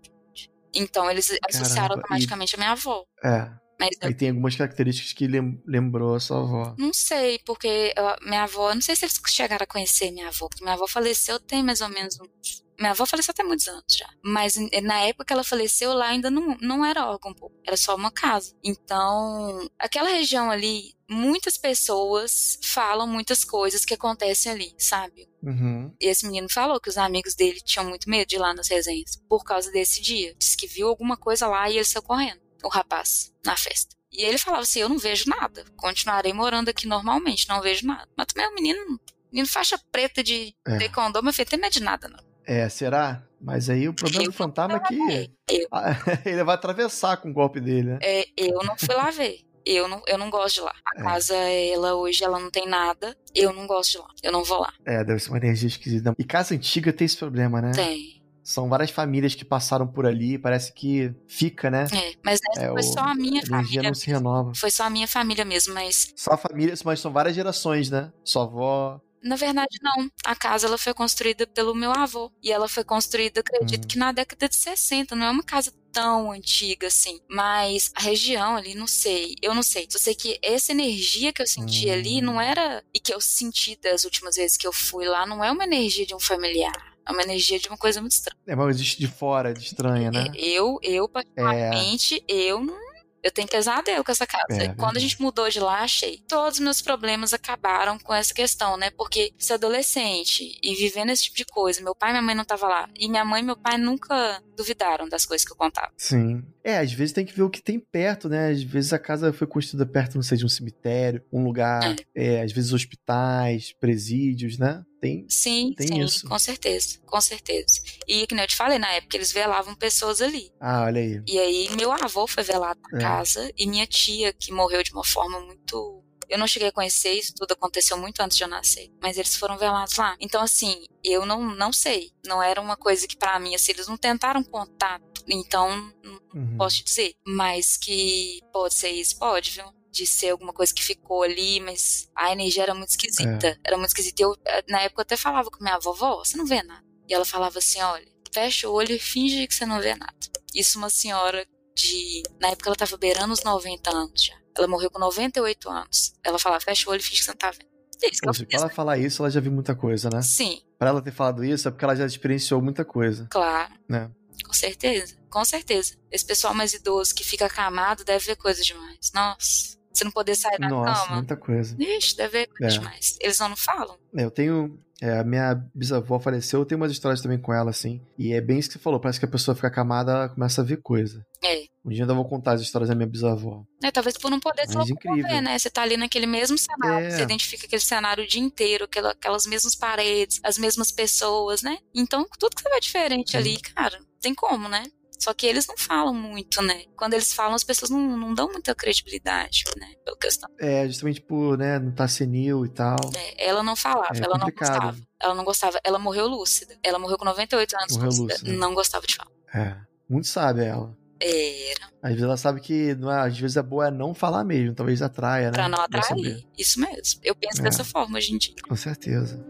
Então eles associaram Caramba, automaticamente a minha avó. É. Eu Aí tem algumas características que lem- lembrou a sua avó. não sei, porque eu- minha avó, não sei se eles chegaram a conhecer minha avó, porque minha avó faleceu tem mais ou menos uns. Minha avó faleceu até muitos anos já. Mas na época que ela faleceu, lá ainda não, não era órgão público, era só uma casa. Então, aquela região ali, muitas pessoas falam muitas coisas que acontecem ali, sabe? Uhum. E esse menino falou que os amigos dele tinham muito medo de ir lá nas resenhas por causa desse dia. Disse que viu alguma coisa lá e ele saiu correndo, o rapaz, na festa. E ele falava assim: Eu não vejo nada, continuarei morando aqui normalmente, não vejo nada. Mas também é um menino, menino faixa preta de É. taekwondo, meu filho, tem medo de nada, não. É, será? Mas aí o problema Eu do fantasma é que Eu, ele vai atravessar com o golpe dele, né? é, eu não fui lá ver. Eu não, eu não gosto de lá. A É. casa, ela hoje, ela não tem nada. Eu não gosto de lá. Eu não vou lá. É, deve ser uma energia esquisita. E casa antiga tem esse problema, né? Tem. São várias famílias que passaram por ali, parece que fica, né? É. Mas essa É, foi o- só a minha A família. não se renova. Foi só a minha família mesmo, mas Só a família, mas são várias gerações, né? Sua avó. Na verdade, não. A casa ela foi construída pelo meu avô. E ela foi construída, acredito Hum. que na década de 60. Não é uma casa tão antiga assim. Mas a região ali, não sei. Eu não sei. Só sei que essa energia que eu senti Hum. ali não era. E que eu senti das últimas vezes que eu fui lá, não é uma energia de um familiar. É uma energia de uma coisa muito estranha. É uma existe de fora, de estranha, né? Eu, eu, É. particularmente, eu não. Eu tenho pesadelo com essa casa. É, Quando a gente mudou de lá, achei. Todos os meus problemas acabaram com essa questão, né? Porque ser adolescente e vivendo esse tipo de coisa, meu pai e minha mãe não estavam lá. E minha mãe e meu pai nunca duvidaram das coisas que eu contava. Sim. É, às vezes tem que ver o que tem perto, né? Às vezes a casa foi construída perto, não sei, de um cemitério, um lugar, é, às vezes hospitais, presídios, né? Tem. Sim, Tem sim, isso. com certeza, com certeza. E que nem eu te falei, na época eles velavam pessoas ali. Ah, olha aí. E aí meu avô foi velado na É. casa e minha tia, que morreu de uma forma muito. Eu não cheguei a conhecer isso, tudo aconteceu muito antes de eu nascer. Mas eles foram velados lá. Então, assim, eu não, não sei. Não era uma coisa que pra mim, assim, eles não tentaram contato. Então, não Uhum. posso te dizer. Mas que pode ser isso, pode, viu? De ser alguma coisa que ficou ali, mas a energia era muito esquisita. Era muito esquisita. E Eu, eh, na época, eu até falava com minha vovó, você não vê nada. E ela falava assim: olha, fecha o olho e finge que você não vê nada. Isso uma senhora de. Na época ela tava beirando os 90 anos já. Ela morreu com 98 anos. Ela falava, fecha o olho e finge que você não tá vendo. É isso que Pô, eu se pra ela falar isso, ela já viu muita coisa, né? Sim, Pra ela ter falado isso, é porque ela já experienciou muita coisa, claro. né? Com certeza. Com certeza. Esse pessoal mais idoso que fica acamado deve ver coisa demais. Nossa. Você não poder sair da Nossa, cama. muita coisa. Ixi, deve ver É. demais. Eles não, não falam. É, eu tenho. é, a minha bisavó faleceu, eu tenho umas histórias também com ela, assim. E é bem isso que você falou, parece que a pessoa fica acamada, ela começa a ver coisa. É. Um dia eu ainda vou contar as histórias da minha bisavó. É, talvez por não poder se locomover, né? Você tá ali naquele mesmo cenário, É. você identifica aquele cenário o dia inteiro, aquela- aquelas mesmas paredes, as mesmas pessoas, né? Então, tudo que você vê diferente Sim. ali, cara, tem como, né? Só que eles não falam muito, né? Quando eles falam, as pessoas não, não dão muita credibilidade, né? Pela questão. É, justamente por, né, não tá senil e tal. É, ela não falava, É ela não complicado. gostava. Ela não gostava. Ela morreu lúcida. Ela morreu com 98 anos Morreu lúcida. lúcida. Não gostava de falar. É. Muito sábia ela. Era. Às vezes ela sabe que não é, às vezes é boa é não falar mesmo, talvez atraia, né? Pra não atrair. Isso mesmo. Eu penso É. dessa forma hoje em dia. Com certeza.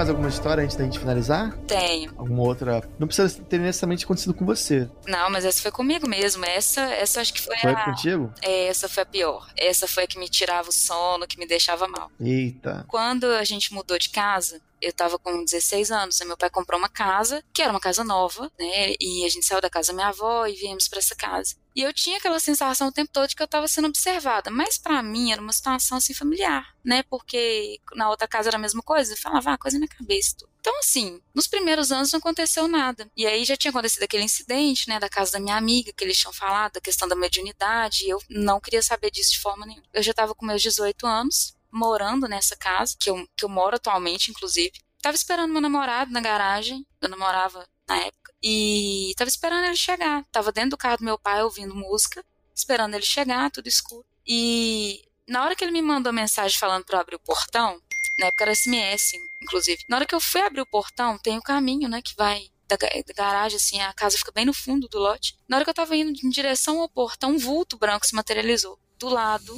Mais alguma história antes da gente finalizar? Tenho. Alguma outra? Não precisa ter necessariamente acontecido com você. Não, mas essa foi comigo mesmo. Essa, essa acho que foi, Foi a. contigo? É, essa foi a pior. Essa foi a que me tirava o sono, que me deixava mal. Eita. Quando a gente mudou de casa, eu tava com 16 anos, né? meu pai comprou uma casa, que era uma casa nova, né? E a gente saiu da casa da minha avó e viemos pra essa casa. E eu tinha aquela sensação o tempo todo de que eu tava sendo observada, mas pra mim era uma situação assim familiar, né? Porque na outra casa era a mesma coisa, eu falava, ah, coisa na minha cabeça. Então, assim, nos primeiros anos não aconteceu nada. E aí já tinha acontecido aquele incidente, né, da casa da minha amiga, que eles tinham falado, da questão da mediunidade, e eu não queria saber disso de forma nenhuma. Eu já tava com meus 18 anos, morando nessa casa, que eu, que eu moro atualmente, inclusive. Tava esperando meu namorado na garagem, eu namorava na época, e tava esperando ele chegar. Tava dentro do carro do meu pai ouvindo música, esperando ele chegar, tudo escuro. E na hora que ele me mandou mensagem falando eu abrir o portão, na época era SMS, inclusive. Na hora que eu fui abrir o portão, tem o caminho, né, que vai da, da garagem, assim, a casa fica bem no fundo do lote. Na hora que eu tava indo em direção ao portão, um vulto branco se materializou. Do lado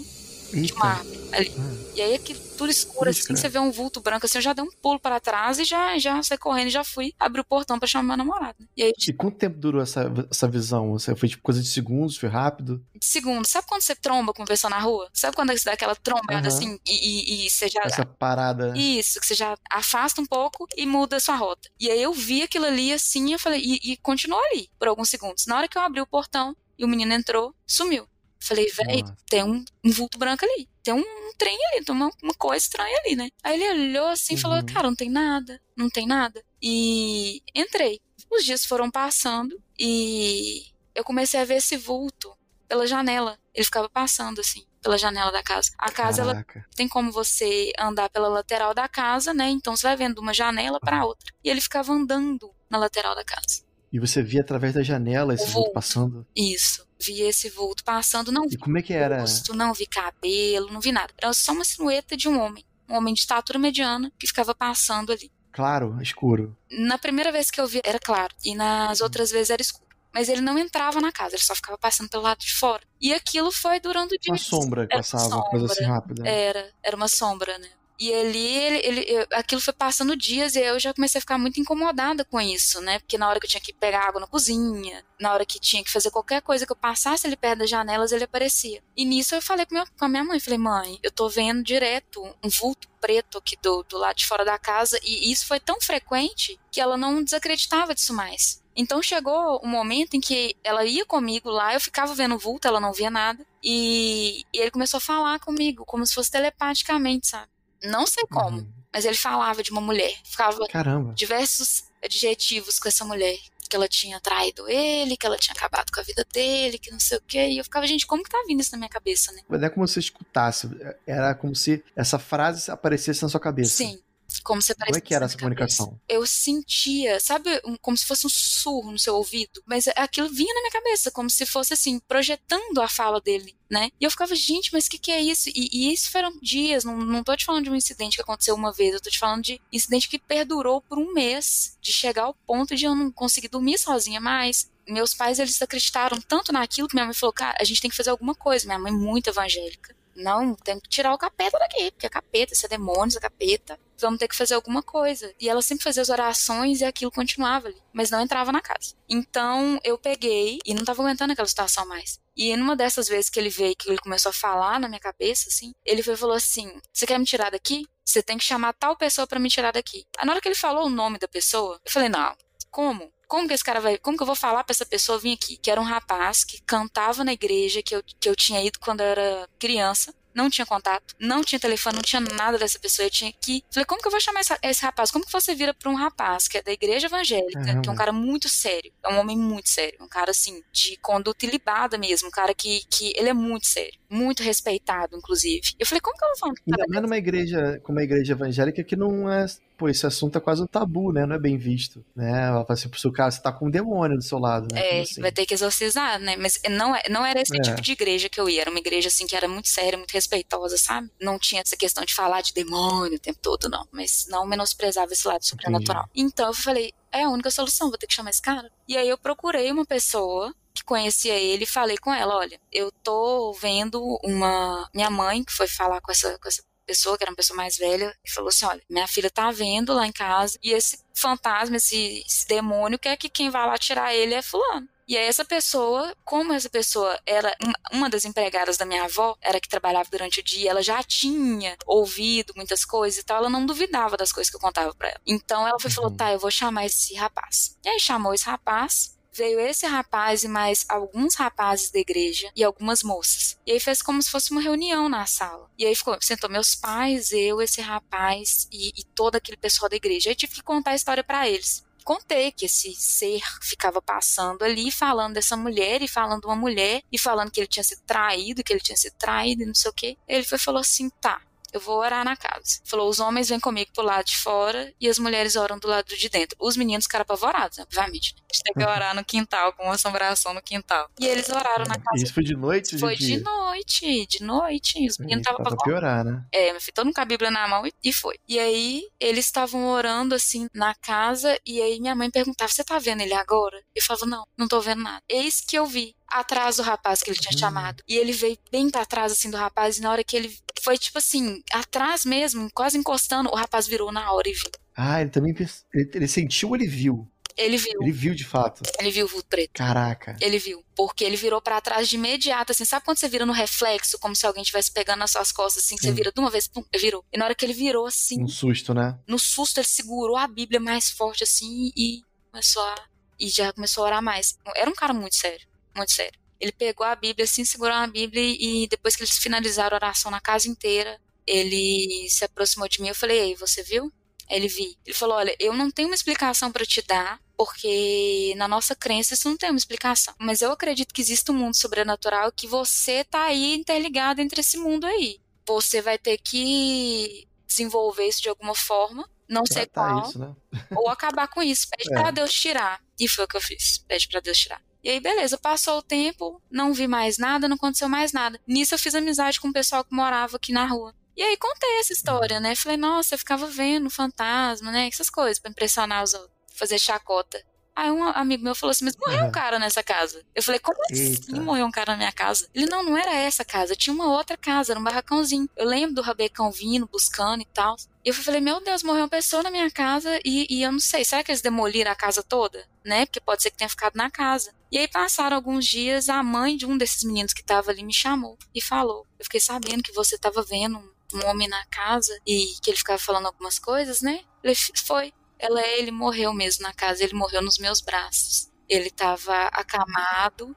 de Eita. uma ali. Ah, E aí, aqui, tudo escuro, Cruz, assim, você vê um vulto branco, assim, eu já dei um pulo para trás e já, já saí correndo e já fui abrir o portão pra chamar meu namorado. né? E aí, E quanto tempo durou essa, essa visão? Você foi tipo coisa de segundos, foi rápido? de segundo, sabe quando você tromba com uma pessoa na rua? Sabe quando você dá aquela trombada, Aham. assim, e, e, e você já... Essa parada. Isso, que você já afasta um pouco e muda a sua rota. E aí eu vi aquilo ali assim, eu falei, e, e continuou ali por alguns segundos. Na hora que eu abri o portão e o menino entrou, sumiu. Falei, véi, Nossa. tem um, um vulto branco ali. Tem um, um trem ali, tem uma, uma coisa estranha ali, né? Aí ele olhou assim e falou, Uhum. cara, não tem nada, não tem nada. E entrei. Os dias foram passando e eu comecei a ver esse vulto pela janela. Ele ficava passando assim, pela janela da casa. A casa, ela Caraca. tem como você andar pela lateral da casa, né? Então você vai vendo de uma janela para outra. E ele ficava andando na lateral da casa. E você via através da janela esse vulto vulto. passando? Isso. Vi esse vulto passando, não E vi como é que era? rosto, não vi cabelo, não vi nada. Era só uma silhueta de um homem. Um homem de estatura mediana que ficava passando ali. Claro, escuro. Na primeira vez que eu vi, era claro. E nas outras vezes era escuro. Mas ele não entrava na casa, ele só ficava passando pelo lado de fora. E aquilo foi durando Uma dias. sombra que Era passava, uma coisa assim sombra. rápida. Era, era uma sombra, né? E ali, ele, ele- aquilo foi passando dias e eu já comecei a ficar muito incomodada com isso, né? Porque na hora que eu tinha que pegar água na cozinha, na hora que tinha que fazer qualquer coisa que eu passasse ali perto das janelas, ele aparecia. E nisso eu falei com, meu- com a minha mãe, falei, mãe, eu tô vendo direto um vulto preto aqui do, do lado de fora da casa, e isso foi tão frequente que ela não desacreditava disso mais. Então chegou um momento em que ela ia comigo lá, eu ficava vendo o vulto, ela não via nada, e, e ele começou a falar comigo, como se fosse telepaticamente, sabe? Não sei como, Uhum. mas ele falava de uma mulher, ficava Caramba. diversos adjetivos com essa mulher. Que ela tinha traído ele, que ela tinha acabado com a vida dele, que não sei o quê. E eu ficava, gente, como que tá vindo isso na minha cabeça, né? Não é como se você escutasse. Era como se essa frase aparecesse na sua cabeça. Sim. Como você Como é que era essa comunicação? Eu sentia, sabe, um- como se fosse um sussurro no seu ouvido, mas aquilo vinha na minha cabeça, como se fosse assim, projetando a fala dele, né? E eu ficava, gente, mas o que, que é isso? E, e isso foram dias, não, não tô te falando de um incidente que aconteceu uma vez, eu tô te falando de incidente que perdurou por um mês, de chegar ao ponto de eu não conseguir dormir sozinha mais. Meus pais, eles acreditaram tanto naquilo que minha mãe falou, cara, a gente tem que fazer alguma coisa. Minha mãe, muito evangélica, não, tem que tirar o capeta daqui, porque é capeta, isso é demônio, isso é capeta. Vamos ter que fazer alguma coisa. E ela sempre fazia as orações e aquilo continuava ali, mas não entrava na casa. Então eu peguei e não tava aguentando aquela situação mais. E numa dessas vezes que ele veio, que ele começou a falar na minha cabeça, assim, ele foi, falou assim: Você quer me tirar daqui? Você tem que chamar tal pessoa para me tirar daqui. Na hora que ele falou o nome da pessoa, eu falei: Não, como? Como que esse cara vai, como que eu vou falar para essa pessoa vir aqui? Que era um rapaz que cantava na igreja que eu, que eu tinha ido quando eu era criança não tinha contato, não tinha telefone, não tinha nada dessa pessoa. Eu tinha que. Falei, como que eu vou chamar esse, esse rapaz? Como que você vira pra um rapaz que é da igreja evangélica, que é um cara muito sério, é um homem muito sério, um cara assim, de conduta ilibada mesmo, um cara que, que ele é muito sério, muito respeitado, inclusive. Eu falei, como que eu vou falar? Ainda mais numa igreja, como uma igreja evangélica que não é pô, esse assunto é quase um tabu, né? Não é bem visto, né? Ela fala assim, pro cara, você tá com um demônio do seu lado, né? É, assim? vai ter que exorcizar, né? Mas não, é, não era esse é. tipo de igreja que eu ia, era uma igreja, assim, que era muito séria, muito respeitosa, sabe? Não tinha essa questão de falar de demônio o tempo todo, não. Mas não menosprezava esse lado sobrenatural. Entendi. Então eu falei, é a única solução, vou ter que chamar esse cara. E aí eu procurei uma pessoa que conhecia ele e falei com ela, olha, eu tô vendo uma minha mãe que foi falar com essa com essa pessoa, que era uma pessoa mais velha, e falou assim: olha, minha filha tá vendo lá em casa, e esse fantasma, esse, esse demônio, quer que quem vai lá tirar ele é fulano. E aí essa pessoa, como essa pessoa era uma das empregadas da minha avó, era que trabalhava durante o dia, ela já tinha ouvido muitas coisas e tal, ela não duvidava das coisas que eu contava para ela. Então ela foi uhum. falou: "Tá, eu vou chamar esse rapaz". E aí chamou esse rapaz veio esse rapaz e mais alguns rapazes da igreja e algumas moças. E aí fez como se fosse uma reunião na sala. E aí ficou, sentou meus pais, eu, esse rapaz e, e todo aquele pessoal da igreja. Aí tive que contar a história para eles contei que esse ser ficava passando ali, falando dessa mulher e falando uma mulher e falando que ele tinha sido traído, que ele tinha sido traído e não sei o que. Ele foi falou assim: tá, eu vou orar na casa. Falou, os homens vêm comigo pro lado de fora e as mulheres oram do lado de dentro. Os meninos ficaram apavorados, obviamente. A gente tem que orar no quintal, com uma assombração no quintal. E eles oraram na casa. Isso foi de noite? Foi de, de noite, de noite. Os meninos estavam pra piorar, né? É, todo mundo com a Bíblia na mão e, e foi. E aí, eles estavam orando, assim, na casa, e aí minha mãe perguntava, você tá vendo ele agora? Eu falava, não, não tô vendo nada. Eis que eu vi atrás do rapaz que ele tinha hum. chamado. E ele veio bem pra trás, assim, do rapaz, e na hora que ele foi, tipo assim, atrás mesmo, quase encostando, o rapaz virou na hora e viu. Ah, ele também ele, ele sentiu ou ele viu? Ele viu. Ele viu de fato. Ele viu o vulto preto. Caraca. Ele viu. Porque ele virou para trás de imediato, assim. Sabe quando você vira no reflexo, como se alguém estivesse pegando nas suas costas, assim, que você vira de uma vez, pum, virou. E na hora que ele virou, assim. Um susto, né? No susto, ele segurou a Bíblia mais forte, assim, e começou a. E já começou a orar mais. Era um cara muito sério. Muito sério. Ele pegou a Bíblia, assim, segurou a Bíblia e depois que eles finalizaram a oração na casa inteira, ele se aproximou de mim. Eu falei: Ei, você viu? Ele vi. Ele falou: Olha, eu não tenho uma explicação para te dar, porque na nossa crença isso não tem uma explicação. Mas eu acredito que existe um mundo sobrenatural que você tá aí interligado entre esse mundo aí. Você vai ter que desenvolver isso de alguma forma, não sei qual, isso, né? ou acabar com isso. Pede é. para Deus tirar. E foi o que eu fiz. Pede para Deus tirar. E aí, beleza, passou o tempo, não vi mais nada, não aconteceu mais nada. Nisso eu fiz amizade com o pessoal que morava aqui na rua. E aí contei essa história, né? Falei, nossa, eu ficava vendo fantasma, né? Essas coisas para impressionar os outros, fazer chacota. Aí um amigo meu falou assim, mas morreu um cara nessa casa. Eu falei, como assim Eita. morreu um cara na minha casa? Ele, não, não era essa casa, tinha uma outra casa, era um barracãozinho. Eu lembro do rabecão vindo, buscando e tal. E eu falei, meu Deus, morreu uma pessoa na minha casa e, e, eu não sei, será que eles demoliram a casa toda? Né? Porque pode ser que tenha ficado na casa. E aí passaram alguns dias, a mãe de um desses meninos que estava ali me chamou e falou: Eu fiquei sabendo que você estava vendo um homem na casa e que ele ficava falando algumas coisas, né? Ele foi. Ela, ele morreu mesmo na casa, ele morreu nos meus braços. Ele estava acamado,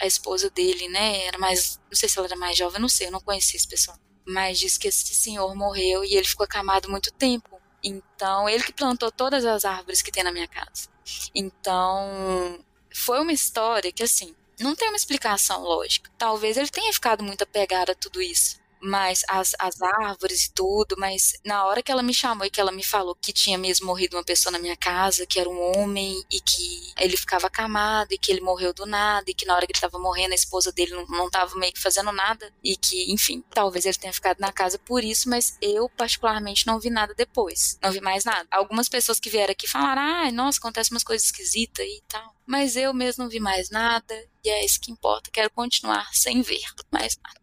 a esposa dele, né? Era mais, não sei se ela era mais jovem, não sei, eu não conhecia esse pessoal. Mas diz que esse senhor morreu e ele ficou acamado muito tempo. Então, ele que plantou todas as árvores que tem na minha casa. Então, foi uma história que, assim, não tem uma explicação lógica. Talvez ele tenha ficado muito apegado a tudo isso mas as, as árvores e tudo, mas na hora que ela me chamou e que ela me falou que tinha mesmo morrido uma pessoa na minha casa, que era um homem e que ele ficava acamado e que ele morreu do nada e que na hora que ele estava morrendo a esposa dele não, não tava meio que fazendo nada e que, enfim, talvez ele tenha ficado na casa por isso, mas eu particularmente não vi nada depois, não vi mais nada. Algumas pessoas que vieram aqui falaram, ah, nossa, acontece umas coisas esquisitas e tal, mas eu mesmo não vi mais nada e é isso que importa, quero continuar sem ver mais nada.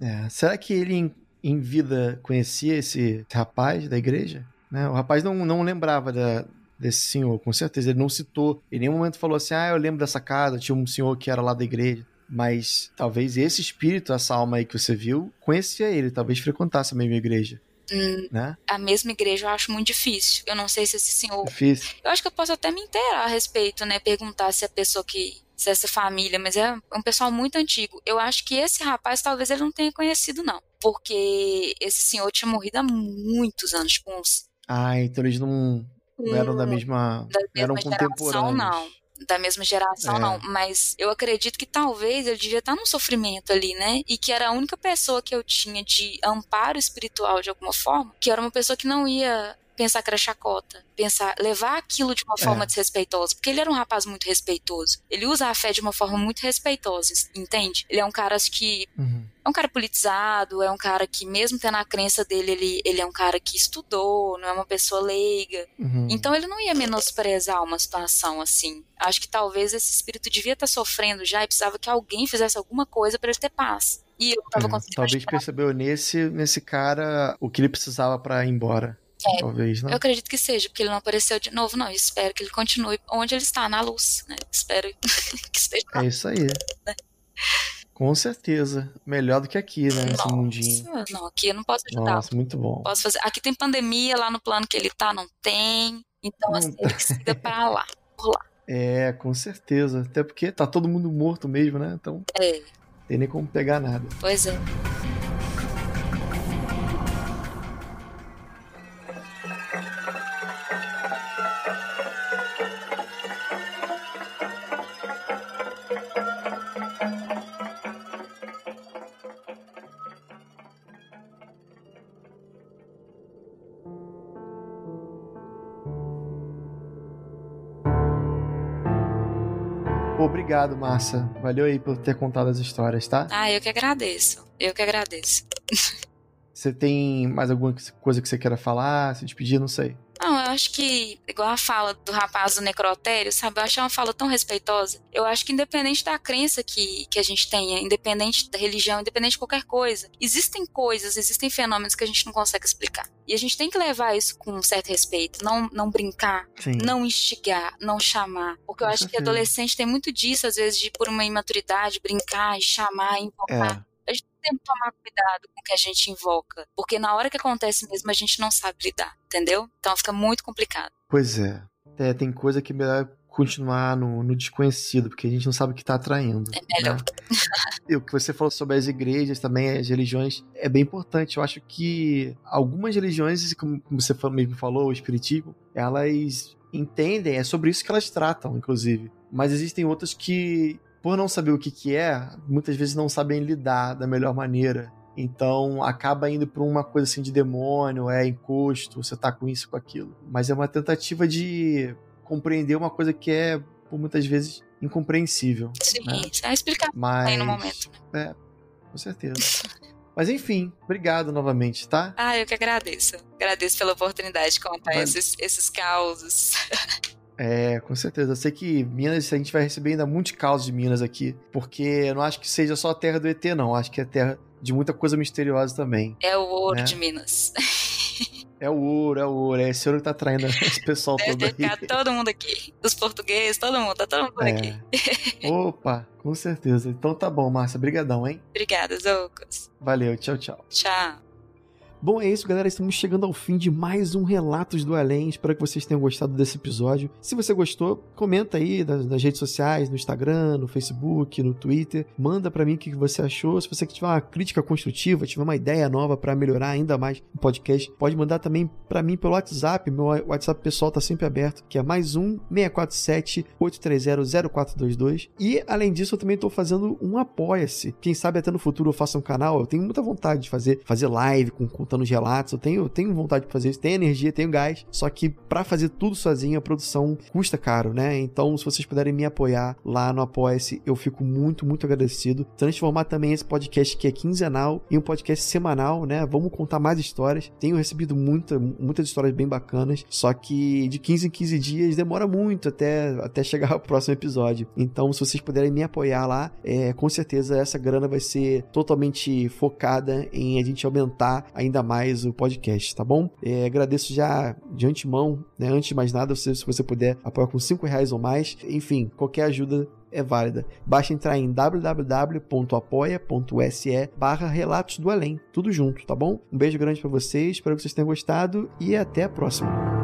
É, será que ele em, em, vida conhecia esse rapaz da igreja? Né? O rapaz não, não lembrava da, desse senhor, com certeza. Ele não citou, em nenhum momento falou assim: ah, eu lembro dessa casa, tinha um senhor que era lá da igreja. Mas talvez esse espírito, essa alma aí que você viu, conhecia ele, talvez frequentasse a mesma igreja. Hum, né? A mesma igreja eu acho muito difícil. Eu não sei se esse senhor. Difícil. Eu acho que eu posso até me inteirar a respeito, né? Perguntar se a pessoa que. Se essa família, mas é um pessoal muito antigo. Eu acho que esse rapaz talvez ele não tenha conhecido, não. Porque esse senhor tinha morrido há muitos anos, tipo uns. Ah, então eles não, não eram da mesma. Da mesma eram contemporâneos. Não da mesma geração, é. não. Mas eu acredito que talvez ele devia estar num sofrimento ali, né? E que era a única pessoa que eu tinha de amparo espiritual de alguma forma, que era uma pessoa que não ia pensar que era chacota, pensar, levar aquilo de uma forma é. desrespeitosa, porque ele era um rapaz muito respeitoso. Ele usa a fé de uma forma muito respeitosa, entende? Ele é um cara que uhum. é um cara politizado, é um cara que mesmo tendo a crença dele, ele, ele é um cara que estudou, não é uma pessoa leiga. Uhum. Então ele não ia menosprezar uma situação assim. Acho que talvez esse espírito devia estar sofrendo já e precisava que alguém fizesse alguma coisa para ele ter paz. E eu tava é, conseguindo. Talvez ajudar. percebeu nesse, nesse cara o que ele precisava para ir embora. É, Talvez, né? Eu acredito que seja, porque ele não apareceu de novo, não. Eu espero que ele continue onde ele está, na luz, né? Espero que esteja. É isso aí. Né? Com certeza. Melhor do que aqui, né? Nossa, Esse mundinho. Não, aqui eu não posso ajudar. Nossa, muito bom. Posso fazer. Aqui tem pandemia, lá no plano que ele tá, não tem. Então, não assim, tá. ele siga pra lá, por lá. É, com certeza. Até porque tá todo mundo morto mesmo, né? Então. É. Tem nem como pegar nada. Pois é. Obrigado, Márcia. Valeu aí por ter contado as histórias, tá? Ah, eu que agradeço. Eu que agradeço. Você tem mais alguma coisa que você queira falar, se despedir? Não sei. Não, eu acho que, igual a fala do rapaz do necrotério, sabe? Eu acho uma fala tão respeitosa. Eu acho que independente da crença que, que a gente tenha, independente da religião, independente de qualquer coisa, existem coisas, existem fenômenos que a gente não consegue explicar. E a gente tem que levar isso com um certo respeito, não, não brincar, Sim. não instigar, não chamar. Porque eu acho que adolescente tem muito disso, às vezes, de por uma imaturidade, brincar e chamar, invocar. É temos que tomar cuidado com o que a gente invoca, porque na hora que acontece mesmo a gente não sabe lidar, entendeu? Então fica muito complicado. Pois é. é tem coisa que é melhor continuar no, no, desconhecido, porque a gente não sabe o que está atraindo. É melhor. Né? e o que você falou sobre as igrejas também, as religiões, é bem importante. Eu acho que algumas religiões, como você mesmo falou, o espiritismo, elas entendem, é sobre isso que elas tratam, inclusive. Mas existem outras que por não saber o que, que é, muitas vezes não sabem lidar da melhor maneira. Então acaba indo para uma coisa assim de demônio, é encosto, você tá com isso, com aquilo. Mas é uma tentativa de compreender uma coisa que é, por muitas vezes, incompreensível. Sim, né? vai explicar Mas, aí no momento. É, com certeza. Mas enfim, obrigado novamente, tá? Ah, eu que agradeço. Agradeço pela oportunidade de contar vale. esses, esses causos. É, com certeza. Eu sei que Minas, a gente vai receber ainda muitos causos de Minas aqui, porque eu não acho que seja só a terra do ET, não. Eu acho que é terra de muita coisa misteriosa também. É o ouro né? de Minas. É o ouro, é o ouro. É esse ouro que tá traindo esse pessoal Deve todo ter aí. todo mundo aqui. Os portugueses, todo mundo. Tá todo mundo é. aqui. Opa, com certeza. Então tá bom, Márcia. Brigadão, hein? Obrigada, Zoucas. Valeu, tchau, tchau. Tchau. Bom, é isso, galera. Estamos chegando ao fim de mais um Relatos do Além. Espero que vocês tenham gostado desse episódio. Se você gostou, comenta aí nas, nas redes sociais, no Instagram, no Facebook, no Twitter. Manda para mim o que você achou. Se você tiver uma crítica construtiva, tiver uma ideia nova para melhorar ainda mais o podcast, pode mandar também para mim pelo WhatsApp. Meu WhatsApp pessoal tá sempre aberto, que é mais um 647 830 0422. E além disso, eu também estou fazendo um apoia-se. Quem sabe até no futuro eu faça um canal. Eu tenho muita vontade de fazer fazer live com, com contando os relatos. Eu tenho, tenho vontade de fazer isso, tenho energia, tenho gás. Só que para fazer tudo sozinho, a produção custa caro, né? Então, se vocês puderem me apoiar lá no Apoia-se, eu fico muito, muito agradecido. Transformar também esse podcast que é quinzenal em um podcast semanal, né? Vamos contar mais histórias. Tenho recebido muita, muitas histórias bem bacanas, só que de 15 em 15 dias demora muito até, até chegar ao próximo episódio. Então, se vocês puderem me apoiar lá, é, com certeza essa grana vai ser totalmente focada em a gente aumentar ainda mais o podcast, tá bom? É, agradeço já de antemão, né? Antes de mais nada, se, se você puder apoiar com 5 reais ou mais, enfim, qualquer ajuda é válida. Basta entrar em www.apoia.se barra Relatos do Além. Tudo junto, tá bom? Um beijo grande para vocês, espero que vocês tenham gostado e até a próxima.